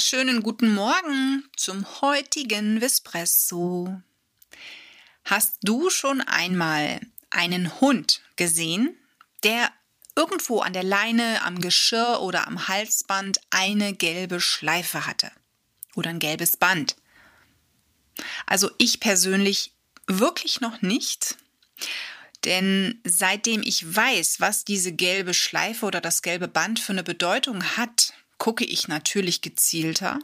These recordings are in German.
Wunderschönen guten Morgen zum heutigen Vespresso. Hast du schon einmal einen Hund gesehen, der irgendwo an der Leine, am Geschirr oder am Halsband eine gelbe Schleife hatte? Oder ein gelbes Band? Also ich persönlich wirklich noch nicht. Denn seitdem ich weiß, was diese gelbe Schleife oder das gelbe Band für eine Bedeutung hat, gucke ich natürlich gezielter.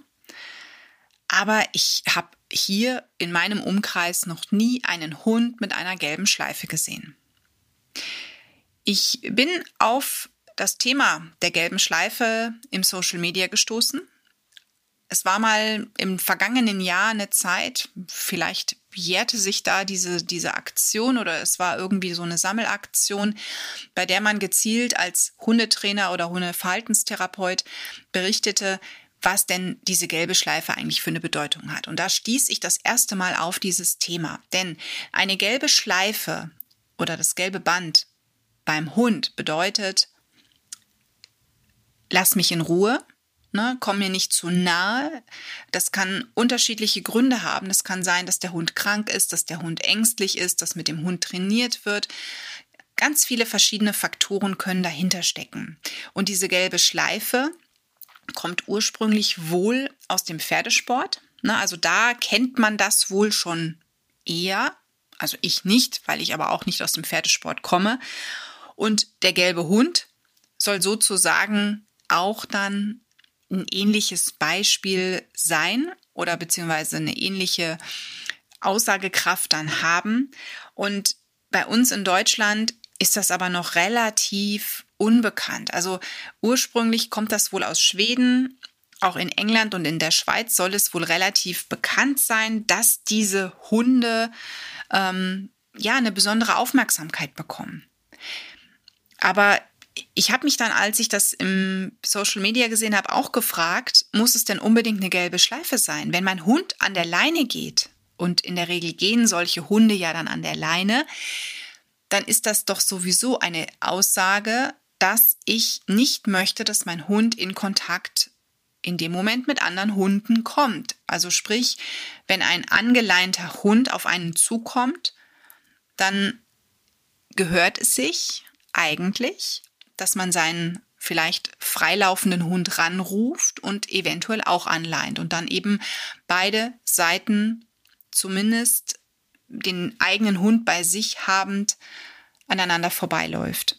Aber ich habe hier in meinem Umkreis noch nie einen Hund mit einer gelben Schleife gesehen. Ich bin auf das Thema der gelben Schleife im Social Media gestoßen es war mal im vergangenen Jahr eine Zeit, vielleicht jährte sich da diese, diese Aktion oder es war irgendwie so eine Sammelaktion, bei der man gezielt als Hundetrainer oder Hundeverhaltenstherapeut berichtete, was denn diese gelbe Schleife eigentlich für eine Bedeutung hat. Und da stieß ich das erste Mal auf dieses Thema. Denn eine gelbe Schleife oder das gelbe Band beim Hund bedeutet, lass mich in Ruhe, Ne, komm mir nicht zu nahe. Das kann unterschiedliche Gründe haben. Das kann sein, dass der Hund krank ist, dass der Hund ängstlich ist, dass mit dem Hund trainiert wird. Ganz viele verschiedene Faktoren können dahinter stecken. Und diese gelbe Schleife kommt ursprünglich wohl aus dem Pferdesport. Ne, also da kennt man das wohl schon eher. Also ich nicht, weil ich aber auch nicht aus dem Pferdesport komme. Und der gelbe Hund soll sozusagen auch dann ein ähnliches Beispiel sein oder beziehungsweise eine ähnliche Aussagekraft dann haben. Und bei uns in Deutschland ist das aber noch relativ unbekannt. Also ursprünglich kommt das wohl aus Schweden. Auch in England und in der Schweiz soll es wohl relativ bekannt sein, dass diese Hunde ähm, ja eine besondere Aufmerksamkeit bekommen. Aber ich habe mich dann, als ich das im Social Media gesehen habe, auch gefragt, muss es denn unbedingt eine gelbe Schleife sein? Wenn mein Hund an der Leine geht, und in der Regel gehen solche Hunde ja dann an der Leine, dann ist das doch sowieso eine Aussage, dass ich nicht möchte, dass mein Hund in Kontakt in dem Moment mit anderen Hunden kommt. Also sprich, wenn ein angeleinter Hund auf einen zukommt, dann gehört es sich eigentlich, dass man seinen vielleicht freilaufenden Hund ranruft und eventuell auch anleint und dann eben beide Seiten zumindest den eigenen Hund bei sich habend aneinander vorbeiläuft.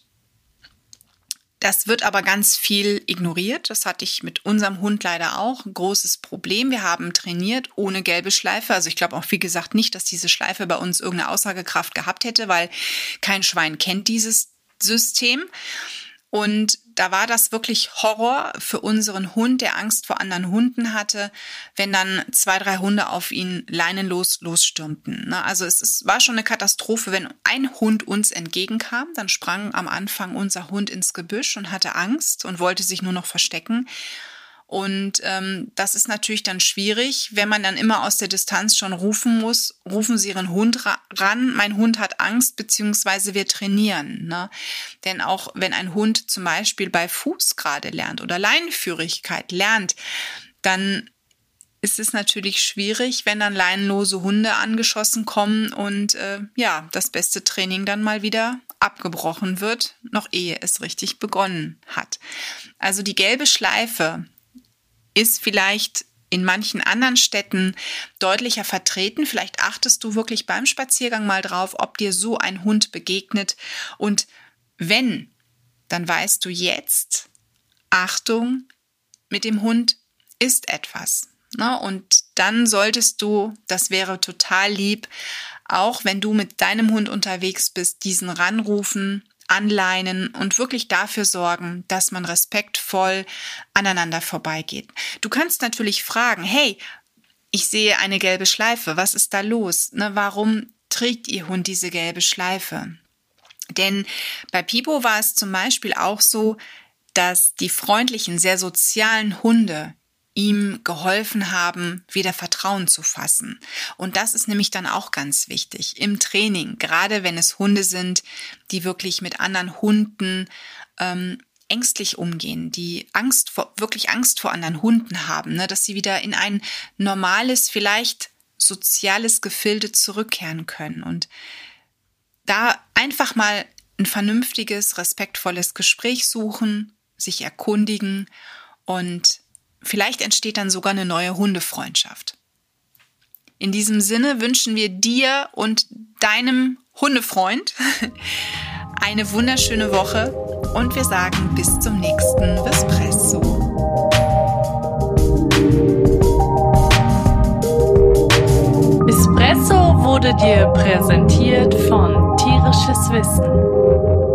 Das wird aber ganz viel ignoriert. Das hatte ich mit unserem Hund leider auch. Ein großes Problem. Wir haben trainiert ohne gelbe Schleife. Also ich glaube auch, wie gesagt, nicht, dass diese Schleife bei uns irgendeine Aussagekraft gehabt hätte, weil kein Schwein kennt dieses System. Und da war das wirklich Horror für unseren Hund, der Angst vor anderen Hunden hatte, wenn dann zwei, drei Hunde auf ihn leinenlos losstürmten. Ne? Also es ist, war schon eine Katastrophe, wenn ein Hund uns entgegenkam, dann sprang am Anfang unser Hund ins Gebüsch und hatte Angst und wollte sich nur noch verstecken. Und ähm, das ist natürlich dann schwierig, wenn man dann immer aus der Distanz schon rufen muss, rufen Sie Ihren Hund ra ran, mein Hund hat Angst, beziehungsweise wir trainieren. Ne? Denn auch wenn ein Hund zum Beispiel bei Fuß gerade lernt oder Leinenführigkeit lernt, dann ist es natürlich schwierig, wenn dann leinenlose Hunde angeschossen kommen und äh, ja, das beste Training dann mal wieder abgebrochen wird, noch ehe es richtig begonnen hat. Also die gelbe Schleife ist vielleicht in manchen anderen Städten deutlicher vertreten. Vielleicht achtest du wirklich beim Spaziergang mal drauf, ob dir so ein Hund begegnet. Und wenn, dann weißt du jetzt, Achtung, mit dem Hund ist etwas. Ne? Und dann solltest du, das wäre total lieb, auch wenn du mit deinem Hund unterwegs bist, diesen ranrufen anleinen und wirklich dafür sorgen, dass man respektvoll aneinander vorbeigeht. Du kannst natürlich fragen, hey, ich sehe eine gelbe Schleife, was ist da los? Ne, warum trägt Ihr Hund diese gelbe Schleife? Denn bei Pipo war es zum Beispiel auch so, dass die freundlichen, sehr sozialen Hunde ihm geholfen haben, wieder Vertrauen zu fassen. Und das ist nämlich dann auch ganz wichtig im Training, gerade wenn es Hunde sind, die wirklich mit anderen Hunden ähm, ängstlich umgehen, die Angst vor, wirklich Angst vor anderen Hunden haben, ne, dass sie wieder in ein normales, vielleicht soziales Gefilde zurückkehren können und da einfach mal ein vernünftiges, respektvolles Gespräch suchen, sich erkundigen und vielleicht entsteht dann sogar eine neue Hundefreundschaft. In diesem Sinne wünschen wir dir und deinem Hundefreund eine wunderschöne Woche und wir sagen bis zum nächsten Vespresso. Espresso wurde dir präsentiert von Tierisches Wissen.